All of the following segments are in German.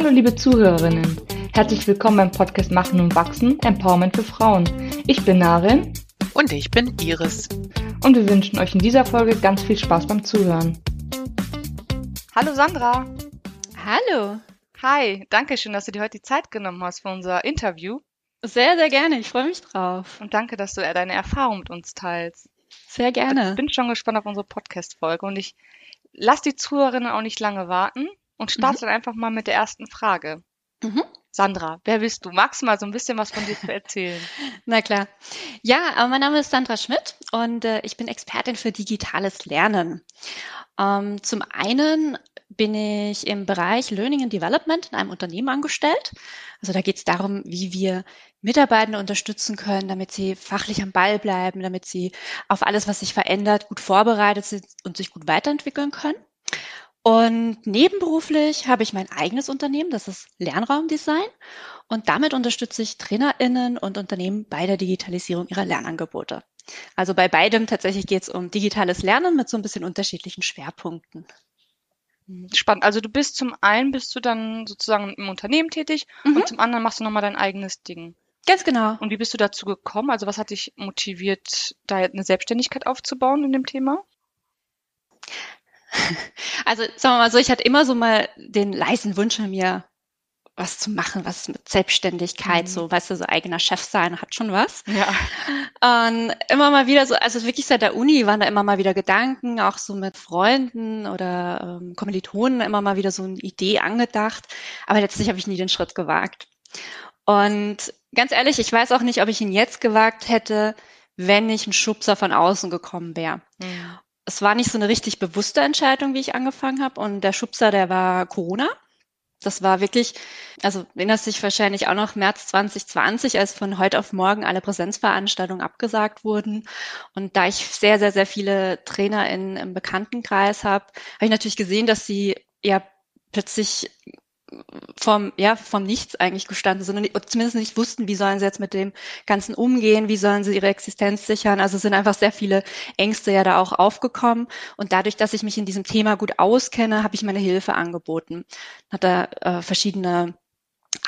Hallo liebe Zuhörerinnen, herzlich willkommen beim Podcast Machen und Wachsen, Empowerment für Frauen. Ich bin Narin. Und ich bin Iris. Und wir wünschen euch in dieser Folge ganz viel Spaß beim Zuhören. Hallo Sandra. Hallo. Hi, danke schön, dass du dir heute die Zeit genommen hast für unser Interview. Sehr, sehr gerne. Ich freue mich drauf. Und danke, dass du deine Erfahrung mit uns teilst. Sehr gerne. Ich bin schon gespannt auf unsere Podcast-Folge und ich lasse die Zuhörerinnen auch nicht lange warten und starte mhm. dann einfach mal mit der ersten Frage. Mhm. Sandra, wer bist du? Magst du mal so ein bisschen was von dir zu erzählen? Na klar. Ja, mein Name ist Sandra Schmidt und äh, ich bin Expertin für digitales Lernen. Ähm, zum einen bin ich im Bereich Learning and Development in einem Unternehmen angestellt. Also da geht es darum, wie wir Mitarbeitende unterstützen können, damit sie fachlich am Ball bleiben, damit sie auf alles, was sich verändert, gut vorbereitet sind und sich gut weiterentwickeln können. Und nebenberuflich habe ich mein eigenes Unternehmen, das ist Lernraumdesign. Und damit unterstütze ich TrainerInnen und Unternehmen bei der Digitalisierung ihrer Lernangebote. Also bei beidem tatsächlich geht es um digitales Lernen mit so ein bisschen unterschiedlichen Schwerpunkten. Spannend. Also du bist zum einen bist du dann sozusagen im Unternehmen tätig mhm. und zum anderen machst du nochmal dein eigenes Ding. Ganz genau. Und wie bist du dazu gekommen? Also was hat dich motiviert, da eine Selbstständigkeit aufzubauen in dem Thema? Also sagen wir mal so, ich hatte immer so mal den leisen Wunsch in mir, was zu machen, was mit Selbstständigkeit, mhm. so, weißt du, so eigener Chef sein hat schon was. Ja. Und immer mal wieder so, also wirklich seit der Uni waren da immer mal wieder Gedanken, auch so mit Freunden oder ähm, Kommilitonen immer mal wieder so eine Idee angedacht. Aber letztlich habe ich nie den Schritt gewagt. Und ganz ehrlich, ich weiß auch nicht, ob ich ihn jetzt gewagt hätte, wenn nicht ein Schubser von außen gekommen wäre. Mhm. Es war nicht so eine richtig bewusste Entscheidung, wie ich angefangen habe. Und der Schubser, der war Corona. Das war wirklich, also erinnerst dich wahrscheinlich auch noch März 2020, als von heute auf morgen alle Präsenzveranstaltungen abgesagt wurden. Und da ich sehr, sehr, sehr viele Trainer in, im Bekanntenkreis habe, habe ich natürlich gesehen, dass sie ja plötzlich vom, ja, vom Nichts eigentlich gestanden und zumindest nicht wussten, wie sollen sie jetzt mit dem Ganzen umgehen, wie sollen sie ihre Existenz sichern. Also sind einfach sehr viele Ängste ja da auch aufgekommen. Und dadurch, dass ich mich in diesem Thema gut auskenne, habe ich meine Hilfe angeboten. Hat da äh, verschiedene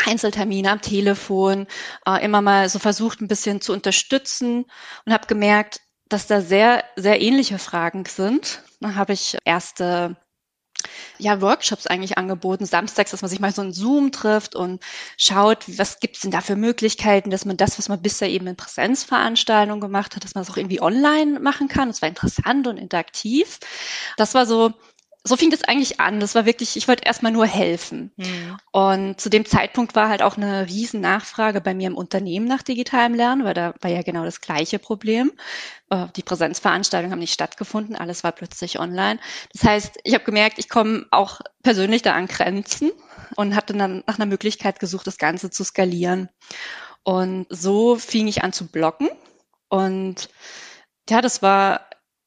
Einzeltermine am Telefon, äh, immer mal so versucht, ein bisschen zu unterstützen und habe gemerkt, dass da sehr, sehr ähnliche Fragen sind. Dann habe ich erste ja, Workshops eigentlich angeboten, samstags, dass man sich mal so in Zoom trifft und schaut, was gibt es denn da für Möglichkeiten, dass man das, was man bisher eben in Präsenzveranstaltungen gemacht hat, dass man es auch irgendwie online machen kann. Das war interessant und interaktiv. Das war so so fing das eigentlich an. Das war wirklich, ich wollte erstmal nur helfen. Mhm. Und zu dem Zeitpunkt war halt auch eine riesen Nachfrage bei mir im Unternehmen nach digitalem Lernen, weil da war ja genau das gleiche Problem. Äh, die Präsenzveranstaltungen haben nicht stattgefunden, alles war plötzlich online. Das heißt, ich habe gemerkt, ich komme auch persönlich da an Grenzen und hatte dann nach einer Möglichkeit gesucht, das Ganze zu skalieren. Und so fing ich an zu blocken. Und ja, das war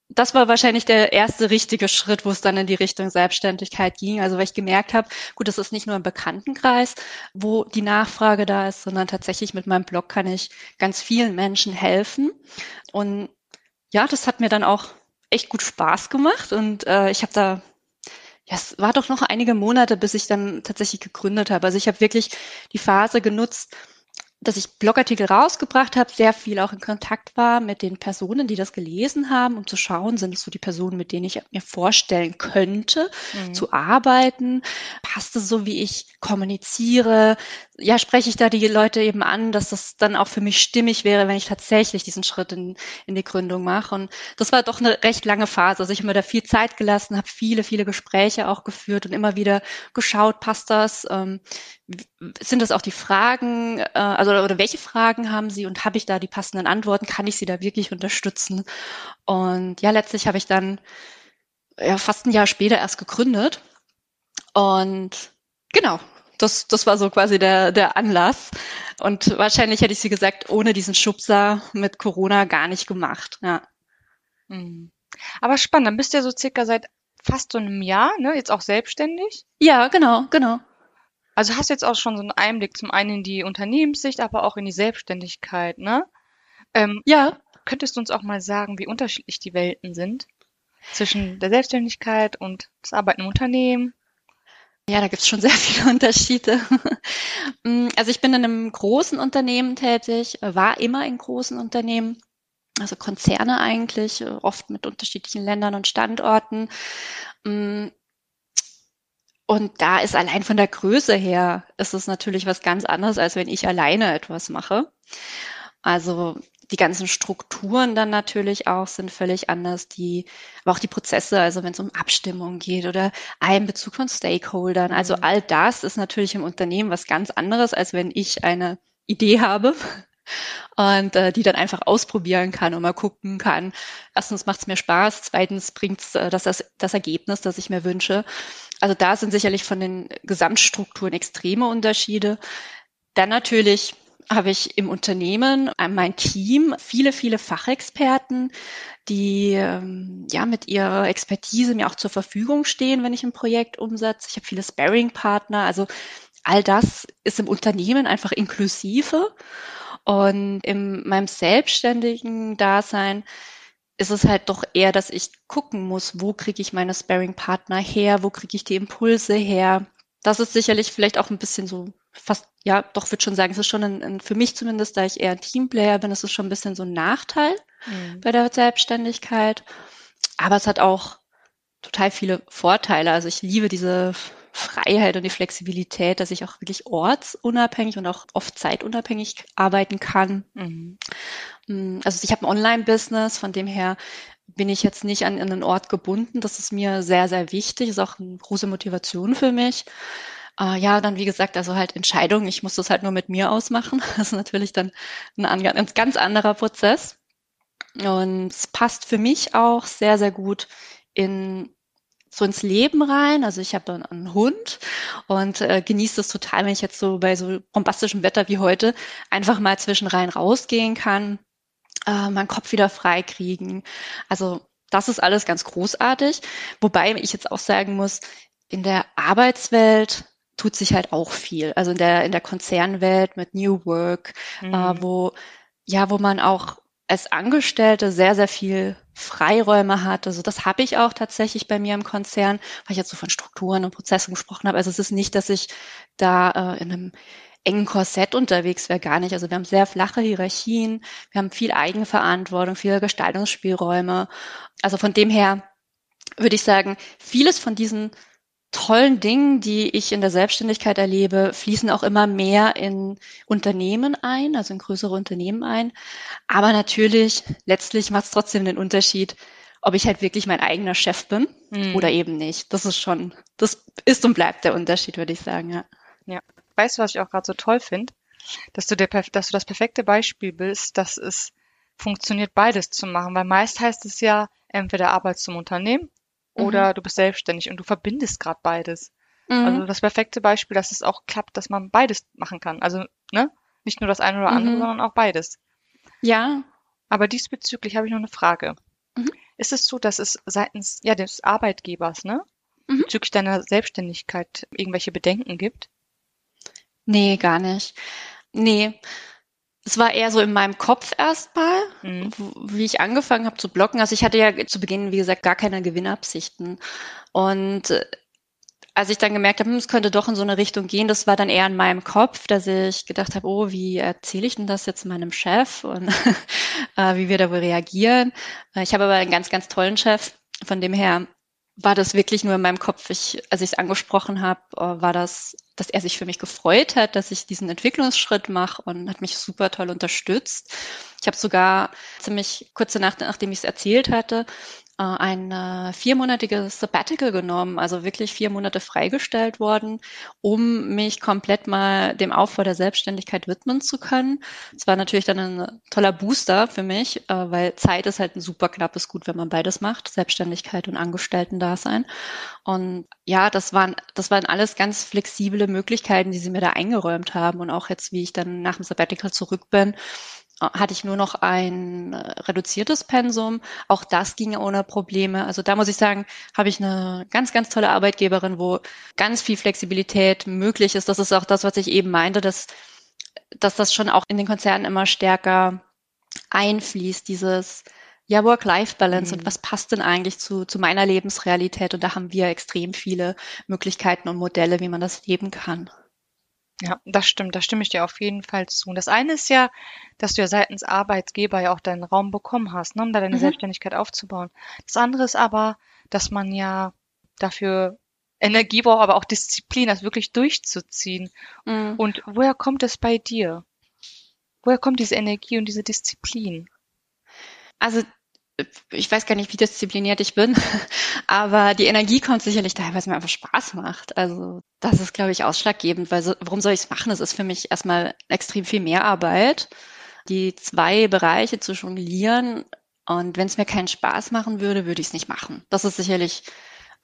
das war wahrscheinlich der erste richtige Schritt, wo es dann in die Richtung Selbstständigkeit ging. Also weil ich gemerkt habe, gut, das ist nicht nur im Bekanntenkreis, wo die Nachfrage da ist, sondern tatsächlich mit meinem Blog kann ich ganz vielen Menschen helfen. Und ja, das hat mir dann auch echt gut Spaß gemacht und äh, ich habe da ja, es war doch noch einige Monate, bis ich dann tatsächlich gegründet habe. Also ich habe wirklich die Phase genutzt, dass ich Blogartikel rausgebracht habe, sehr viel auch in Kontakt war mit den Personen, die das gelesen haben, um zu schauen, sind es so die Personen, mit denen ich mir vorstellen könnte, mhm. zu arbeiten. Passt es so, wie ich kommuniziere? Ja, spreche ich da die Leute eben an, dass das dann auch für mich stimmig wäre, wenn ich tatsächlich diesen Schritt in, in die Gründung mache. Und das war doch eine recht lange Phase. Also ich habe mir da viel Zeit gelassen, habe viele, viele Gespräche auch geführt und immer wieder geschaut, passt das? Ähm, sind das auch die Fragen, äh, also oder welche Fragen haben Sie und habe ich da die passenden Antworten? Kann ich Sie da wirklich unterstützen? Und ja, letztlich habe ich dann ja, fast ein Jahr später erst gegründet. Und genau, das, das war so quasi der, der Anlass. Und wahrscheinlich hätte ich sie gesagt, ohne diesen Schubser mit Corona gar nicht gemacht. Ja. Hm. Aber spannend, dann bist du ja so circa seit fast so einem Jahr, ne? Jetzt auch selbstständig? Ja, genau, genau. Also hast du jetzt auch schon so einen Einblick zum einen in die Unternehmenssicht, aber auch in die Selbstständigkeit, ne? Ähm, ja. Könntest du uns auch mal sagen, wie unterschiedlich die Welten sind zwischen der Selbstständigkeit und das Arbeiten im Unternehmen? Ja, da gibt es schon sehr viele Unterschiede. Mm, also ich bin in einem großen Unternehmen tätig, war immer in großen Unternehmen, also Konzerne eigentlich, oft mit unterschiedlichen Ländern und Standorten. Und da ist allein von der Größe her, ist es natürlich was ganz anderes, als wenn ich alleine etwas mache. Also die ganzen Strukturen dann natürlich auch sind völlig anders, die, aber auch die Prozesse, also wenn es um Abstimmung geht oder Einbezug von Stakeholdern. Also mhm. all das ist natürlich im Unternehmen was ganz anderes, als wenn ich eine Idee habe und äh, die dann einfach ausprobieren kann und mal gucken kann. Erstens macht es mir Spaß, zweitens bringt es äh, das, das Ergebnis, das ich mir wünsche. Also da sind sicherlich von den Gesamtstrukturen extreme Unterschiede. Dann natürlich habe ich im Unternehmen äh, mein Team viele, viele Fachexperten, die ähm, ja mit ihrer Expertise mir auch zur Verfügung stehen, wenn ich ein Projekt umsetze. Ich habe viele Sparring-Partner, also all das ist im Unternehmen einfach inklusive. Und in meinem selbstständigen Dasein ist es halt doch eher, dass ich gucken muss, wo kriege ich meine Sparring-Partner her, wo kriege ich die Impulse her. Das ist sicherlich vielleicht auch ein bisschen so fast, ja, doch würde schon sagen, es ist schon ein, ein, für mich zumindest, da ich eher ein Teamplayer bin, es ist schon ein bisschen so ein Nachteil mhm. bei der Selbstständigkeit. Aber es hat auch total viele Vorteile. Also ich liebe diese Freiheit und die Flexibilität, dass ich auch wirklich ortsunabhängig und auch oft zeitunabhängig arbeiten kann. Mhm. Mm, also ich habe ein Online-Business, von dem her bin ich jetzt nicht an, an einen Ort gebunden. Das ist mir sehr, sehr wichtig, ist auch eine große Motivation für mich. Äh, ja, dann wie gesagt, also halt Entscheidungen. Ich muss das halt nur mit mir ausmachen. Das ist natürlich dann ein, ein ganz anderer Prozess. Und es passt für mich auch sehr, sehr gut in so ins Leben rein. Also ich habe einen Hund und äh, genieße es total, wenn ich jetzt so bei so bombastischem Wetter wie heute einfach mal zwischen rein rausgehen kann, äh, meinen Kopf wieder frei kriegen. Also das ist alles ganz großartig. Wobei ich jetzt auch sagen muss, in der Arbeitswelt tut sich halt auch viel. Also in der, in der Konzernwelt mit New Work, äh, mhm. äh, wo, ja, wo man auch als Angestellte sehr, sehr viel Freiräume hat. Also das habe ich auch tatsächlich bei mir im Konzern, weil ich jetzt so von Strukturen und Prozessen gesprochen habe. Also es ist nicht, dass ich da äh, in einem engen Korsett unterwegs wäre, gar nicht. Also wir haben sehr flache Hierarchien, wir haben viel Eigenverantwortung, viele Gestaltungsspielräume. Also von dem her würde ich sagen, vieles von diesen tollen Dingen, die ich in der Selbstständigkeit erlebe, fließen auch immer mehr in Unternehmen ein, also in größere Unternehmen ein. Aber natürlich, letztlich macht es trotzdem den Unterschied, ob ich halt wirklich mein eigener Chef bin mhm. oder eben nicht. Das ist schon, das ist und bleibt der Unterschied, würde ich sagen, ja. Ja. Weißt du, was ich auch gerade so toll finde? Dass du, der, dass du das perfekte Beispiel bist, dass es funktioniert, beides zu machen. Weil meist heißt es ja, entweder Arbeit zum Unternehmen oder mhm. du bist selbstständig und du verbindest gerade beides. Mhm. Also das perfekte Beispiel, dass es auch klappt, dass man beides machen kann. Also, ne? Nicht nur das eine oder andere, mhm. sondern auch beides. Ja. Aber diesbezüglich habe ich noch eine Frage. Mhm. Ist es so, dass es seitens ja, des Arbeitgebers, ne? Mhm. Bezüglich deiner Selbstständigkeit irgendwelche Bedenken gibt? Nee, gar nicht. Nee. Es war eher so in meinem Kopf erstmal, mhm. wie ich angefangen habe zu blocken. Also ich hatte ja zu Beginn, wie gesagt, gar keine Gewinnabsichten. Und äh, als ich dann gemerkt habe, hm, es könnte doch in so eine Richtung gehen, das war dann eher in meinem Kopf, dass ich gedacht habe, oh, wie erzähle ich denn das jetzt meinem Chef und äh, wie wir da wohl reagieren. Äh, ich habe aber einen ganz, ganz tollen Chef, von dem her war das wirklich nur in meinem Kopf. Ich, als ich es angesprochen habe, war das, dass er sich für mich gefreut hat, dass ich diesen Entwicklungsschritt mache und hat mich super toll unterstützt. Ich habe sogar ziemlich kurze Nacht, nachdem ich es erzählt hatte, ein äh, viermonatiges Sabbatical genommen, also wirklich vier Monate freigestellt worden, um mich komplett mal dem Aufbau der Selbstständigkeit widmen zu können. Es war natürlich dann ein toller Booster für mich, äh, weil Zeit ist halt ein super knappes Gut, wenn man beides macht, Selbstständigkeit und Angestellten-Dasein. Und ja, das waren, das waren alles ganz flexible Möglichkeiten, die sie mir da eingeräumt haben. Und auch jetzt, wie ich dann nach dem Sabbatical zurück bin, hatte ich nur noch ein äh, reduziertes Pensum. Auch das ging ohne Probleme. Also da muss ich sagen, habe ich eine ganz, ganz tolle Arbeitgeberin, wo ganz viel Flexibilität möglich ist. Das ist auch das, was ich eben meinte, dass, dass das schon auch in den Konzernen immer stärker einfließt, dieses ja, Work-Life-Balance mhm. und was passt denn eigentlich zu, zu meiner Lebensrealität? Und da haben wir extrem viele Möglichkeiten und Modelle, wie man das leben kann. Ja, das stimmt, da stimme ich dir auf jeden Fall zu. Und das eine ist ja, dass du ja seitens Arbeitgeber ja auch deinen Raum bekommen hast, ne, um da deine mhm. Selbstständigkeit aufzubauen. Das andere ist aber, dass man ja dafür Energie braucht, aber auch Disziplin, das wirklich durchzuziehen. Mhm. Und woher kommt es bei dir? Woher kommt diese Energie und diese Disziplin? Also ich weiß gar nicht, wie diszipliniert ich bin, aber die Energie kommt sicherlich daher, weil es mir einfach Spaß macht. Also das ist, glaube ich, ausschlaggebend, weil so, warum soll ich es machen? Das ist für mich erstmal extrem viel mehr Arbeit, die zwei Bereiche zu jonglieren. Und wenn es mir keinen Spaß machen würde, würde ich es nicht machen. Das ist sicherlich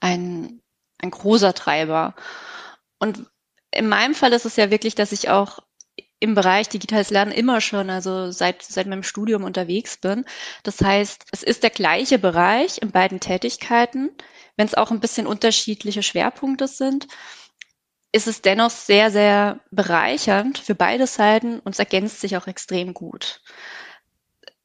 ein, ein großer Treiber. Und in meinem Fall ist es ja wirklich, dass ich auch im Bereich digitales Lernen immer schon, also seit, seit meinem Studium unterwegs bin. Das heißt, es ist der gleiche Bereich in beiden Tätigkeiten, wenn es auch ein bisschen unterschiedliche Schwerpunkte sind ist es dennoch sehr, sehr bereichernd für beide Seiten und es ergänzt sich auch extrem gut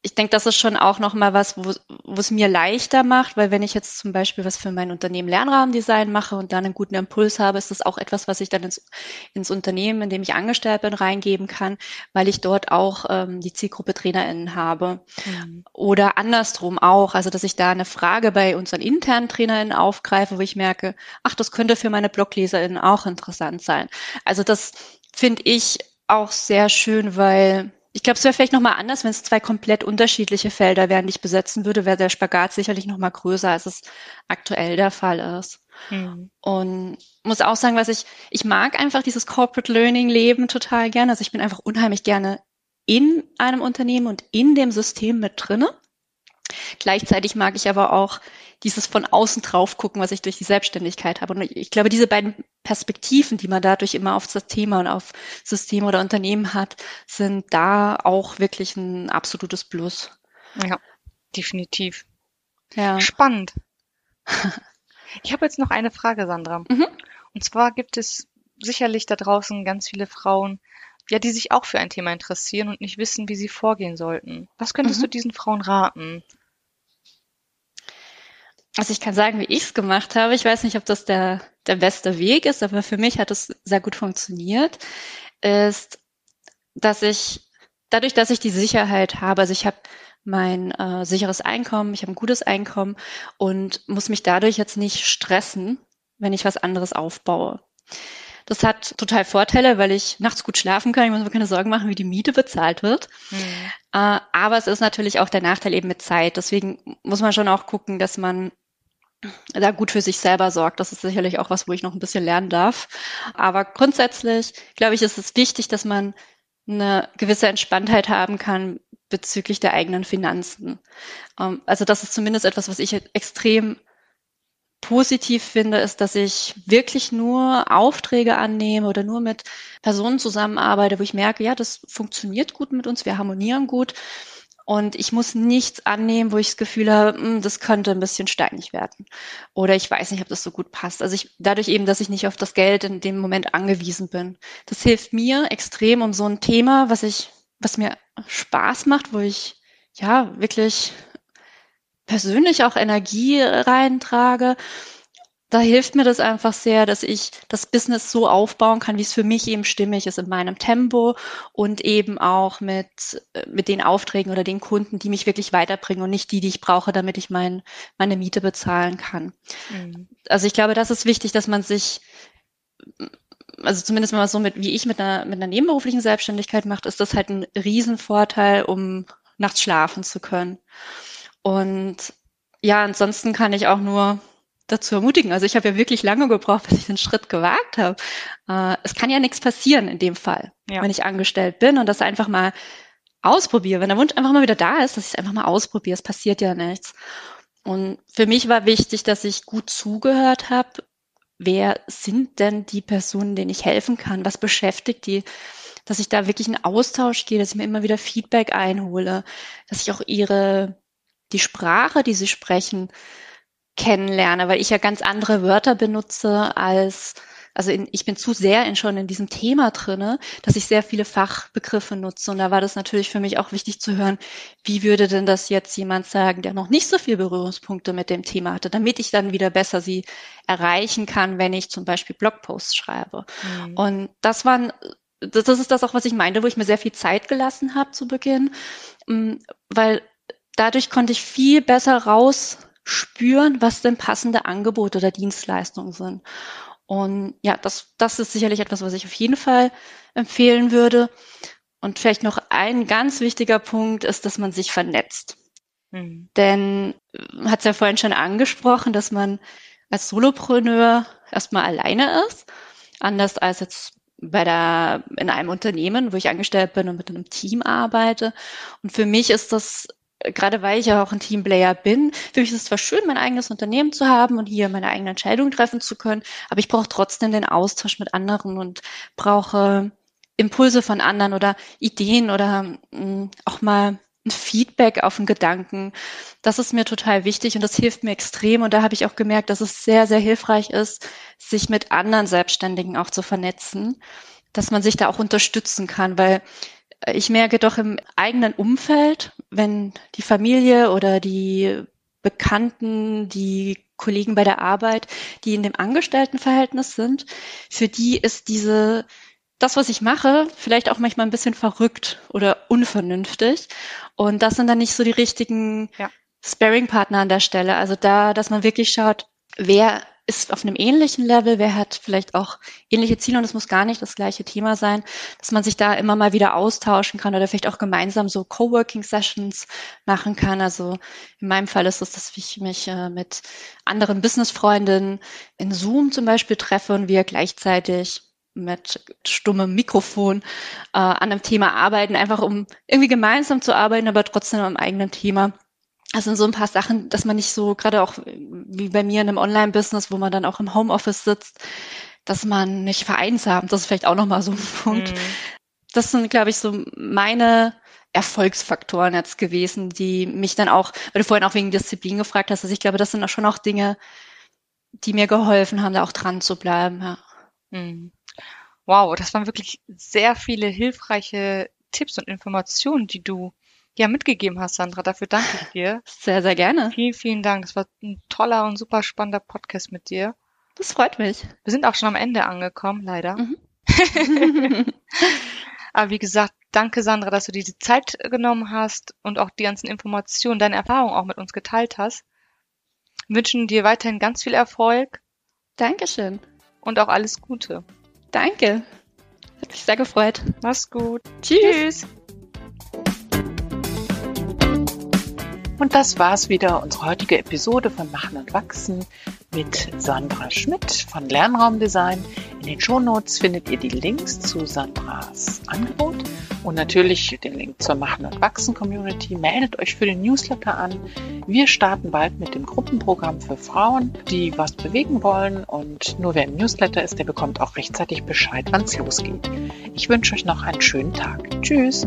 ich denke, das ist schon auch nochmal was, wo, es mir leichter macht, weil wenn ich jetzt zum Beispiel was für mein Unternehmen Lernrahmendesign mache und dann einen guten Impuls habe, ist das auch etwas, was ich dann ins, ins Unternehmen, in dem ich angestellt bin, reingeben kann, weil ich dort auch ähm, die Zielgruppe TrainerInnen habe. Mhm. Oder andersrum auch, also dass ich da eine Frage bei unseren internen TrainerInnen aufgreife, wo ich merke, ach, das könnte für meine BlogleserInnen auch interessant sein. Also das finde ich auch sehr schön, weil ich glaube, es wäre vielleicht nochmal anders, wenn es zwei komplett unterschiedliche Felder wären, die ich besetzen würde, wäre der Spagat sicherlich nochmal größer, als es aktuell der Fall ist. Mhm. Und muss auch sagen, was ich, ich mag einfach dieses Corporate Learning Leben total gerne. Also ich bin einfach unheimlich gerne in einem Unternehmen und in dem System mit drinne. Gleichzeitig mag ich aber auch dieses von außen drauf gucken, was ich durch die Selbstständigkeit habe. Und ich glaube, diese beiden Perspektiven, die man dadurch immer auf das Thema und auf System oder Unternehmen hat, sind da auch wirklich ein absolutes Plus. Ja, definitiv. Ja. Spannend. Ich habe jetzt noch eine Frage, Sandra. Mhm. Und zwar gibt es sicherlich da draußen ganz viele Frauen, ja, die sich auch für ein Thema interessieren und nicht wissen, wie sie vorgehen sollten. Was könntest mhm. du diesen Frauen raten? Also ich kann sagen, wie ich es gemacht habe. Ich weiß nicht, ob das der, der beste Weg ist, aber für mich hat es sehr gut funktioniert, ist, dass ich dadurch, dass ich die Sicherheit habe, also ich habe mein äh, sicheres Einkommen, ich habe ein gutes Einkommen und muss mich dadurch jetzt nicht stressen, wenn ich was anderes aufbaue. Das hat total Vorteile, weil ich nachts gut schlafen kann. Ich muss mir keine Sorgen machen, wie die Miete bezahlt wird. Mhm. Äh, aber es ist natürlich auch der Nachteil eben mit Zeit. Deswegen muss man schon auch gucken, dass man da gut für sich selber sorgt. Das ist sicherlich auch was, wo ich noch ein bisschen lernen darf. Aber grundsätzlich, glaube ich, ist es wichtig, dass man eine gewisse Entspanntheit haben kann bezüglich der eigenen Finanzen. Ähm, also das ist zumindest etwas, was ich extrem positiv finde, ist, dass ich wirklich nur Aufträge annehme oder nur mit Personen zusammenarbeite, wo ich merke, ja, das funktioniert gut mit uns, wir harmonieren gut und ich muss nichts annehmen, wo ich das Gefühl habe, hm, das könnte ein bisschen steinig werden. Oder ich weiß nicht, ob das so gut passt. Also ich, dadurch eben, dass ich nicht auf das Geld in dem Moment angewiesen bin. Das hilft mir extrem um so ein Thema, was ich, was mir Spaß macht, wo ich ja wirklich persönlich auch Energie reintrage da hilft mir das einfach sehr, dass ich das Business so aufbauen kann, wie es für mich eben stimmig ist in meinem Tempo und eben auch mit, äh, mit den Aufträgen oder den Kunden, die mich wirklich weiterbringen und nicht die, die ich brauche, damit ich mein, meine Miete bezahlen kann. Mhm. Also ich glaube, das ist wichtig, dass man sich, also zumindest mal so mit, wie ich mit einer, mit einer nebenberuflichen Selbstständigkeit macht, ist das halt ein Riesenvorteil, um nachts schlafen zu können. Und ja, ansonsten kann ich auch nur dazu ermutigen. Also ich habe ja wirklich lange gebraucht, bis ich den Schritt gewagt habe. Äh, es kann ja nichts passieren in dem Fall, ja. wenn ich angestellt bin und das einfach mal ausprobiere. Wenn der Wunsch einfach mal wieder da ist, dass ich es einfach mal ausprobiere. Es passiert ja nichts. Und für mich war wichtig, dass ich gut zugehört habe. Wer sind denn die Personen, denen ich helfen kann? Was beschäftigt die? Dass ich da wirklich in Austausch gehe, dass ich mir immer wieder Feedback einhole, dass ich auch ihre, die Sprache, die sie sprechen, kennenlerne, weil ich ja ganz andere Wörter benutze als also in, ich bin zu sehr in, schon in diesem Thema drinne, dass ich sehr viele Fachbegriffe nutze. Und da war das natürlich für mich auch wichtig zu hören, wie würde denn das jetzt jemand sagen, der noch nicht so viele Berührungspunkte mit dem Thema hatte, damit ich dann wieder besser sie erreichen kann, wenn ich zum Beispiel Blogposts schreibe. Mhm. Und das waren das ist das auch, was ich meinte, wo ich mir sehr viel Zeit gelassen habe zu Beginn, mm, weil dadurch konnte ich viel besser rausspüren, was denn passende Angebote oder Dienstleistungen sind. Und ja, das, das ist sicherlich etwas, was ich auf jeden Fall empfehlen würde. Und vielleicht noch ein ganz wichtiger Punkt ist, dass man sich vernetzt. Mhm. Denn äh, hat es ja vorhin schon angesprochen, dass man als Solopreneur erstmal alleine ist. Anders als jetzt bei der, in einem Unternehmen, wo ich angestellt bin und mit einem Team arbeite. Und für mich ist das gerade weil ich ja auch ein Teamplayer bin, für mich ist es zwar schön, mein eigenes Unternehmen zu haben und hier meine eigene Entscheidung treffen zu können, aber ich brauche trotzdem den Austausch mit anderen und brauche Impulse von anderen oder Ideen oder mh, mm, auch mal ein Feedback auf einen Gedanken. Das ist mir total wichtig und das hilft mir extrem. Und da habe ich auch gemerkt, dass es sehr, sehr hilfreich ist, sich mit anderen Selbstständigen auch zu vernetzen, dass man sich da auch unterstützen kann, weil ich merke doch im eigenen Umfeld, wenn die Familie oder die Bekannten, die Kollegen bei der Arbeit, die in dem Angestelltenverhältnis sind, für die ist diese das, was ich mache, vielleicht auch manchmal ein bisschen verrückt oder unvernünftig. Und das sind dann nicht so die richtigen ja. Sparing-Partner an der Stelle. Also da, dass man wirklich schaut, wer ist auf einem ähnlichen Level, wer hat vielleicht auch ähnliche Ziele und es muss gar nicht das gleiche Thema sein, dass man sich da immer mal wieder austauschen kann oder vielleicht auch gemeinsam so Coworking-Sessions machen kann. Also in meinem Fall ist es, dass ich mich äh, mit anderen Business-Freundinnen in Zoom zum Beispiel treffe und wir gleichzeitig mit stummem Mikrofon äh, an einem Thema arbeiten, einfach um irgendwie gemeinsam zu arbeiten, aber trotzdem am eigenen Thema. Das sind so ein paar Sachen, dass man nicht so, gerade auch wie bei mir in einem Online-Business, wo man dann auch im Homeoffice sitzt, dass man nicht vereinsamt. Das ist vielleicht auch nochmal so ein Punkt. Mhm. Das sind, glaube ich, so meine Erfolgsfaktoren jetzt gewesen, die mich dann auch, weil du vorhin auch wegen Disziplin gefragt hast, also ich glaube, das sind auch schon auch Dinge, die mir geholfen haben, da auch dran zu bleiben. Ja. Mhm. Wow, das waren wirklich sehr viele hilfreiche Tipps und Informationen, die du ja mitgegeben hast, Sandra. Dafür danke ich dir. Sehr, sehr gerne. Vielen, vielen Dank. Das war ein toller und super spannender Podcast mit dir. Das freut mich. Wir sind auch schon am Ende angekommen, leider. Mhm. Aber wie gesagt, danke Sandra, dass du dir die Zeit genommen hast und auch die ganzen Informationen, deine Erfahrungen auch mit uns geteilt hast. Wir wünschen dir weiterhin ganz viel Erfolg. Dankeschön. Und auch alles Gute. Danke. Hat mich sehr gefreut. Mach's gut. Tschüss. Tschüss. Und das war's wieder, unsere heutige Episode von Machen und Wachsen mit Sandra Schmidt von Lernraumdesign. In den Shownotes findet ihr die Links zu Sandras Angebot und natürlich den Link zur Machen und Wachsen Community. Meldet euch für den Newsletter an. Wir starten bald mit dem Gruppenprogramm für Frauen, die was bewegen wollen und nur wer im Newsletter ist, der bekommt auch rechtzeitig Bescheid, wann es losgeht. Ich wünsche euch noch einen schönen Tag. Tschüss!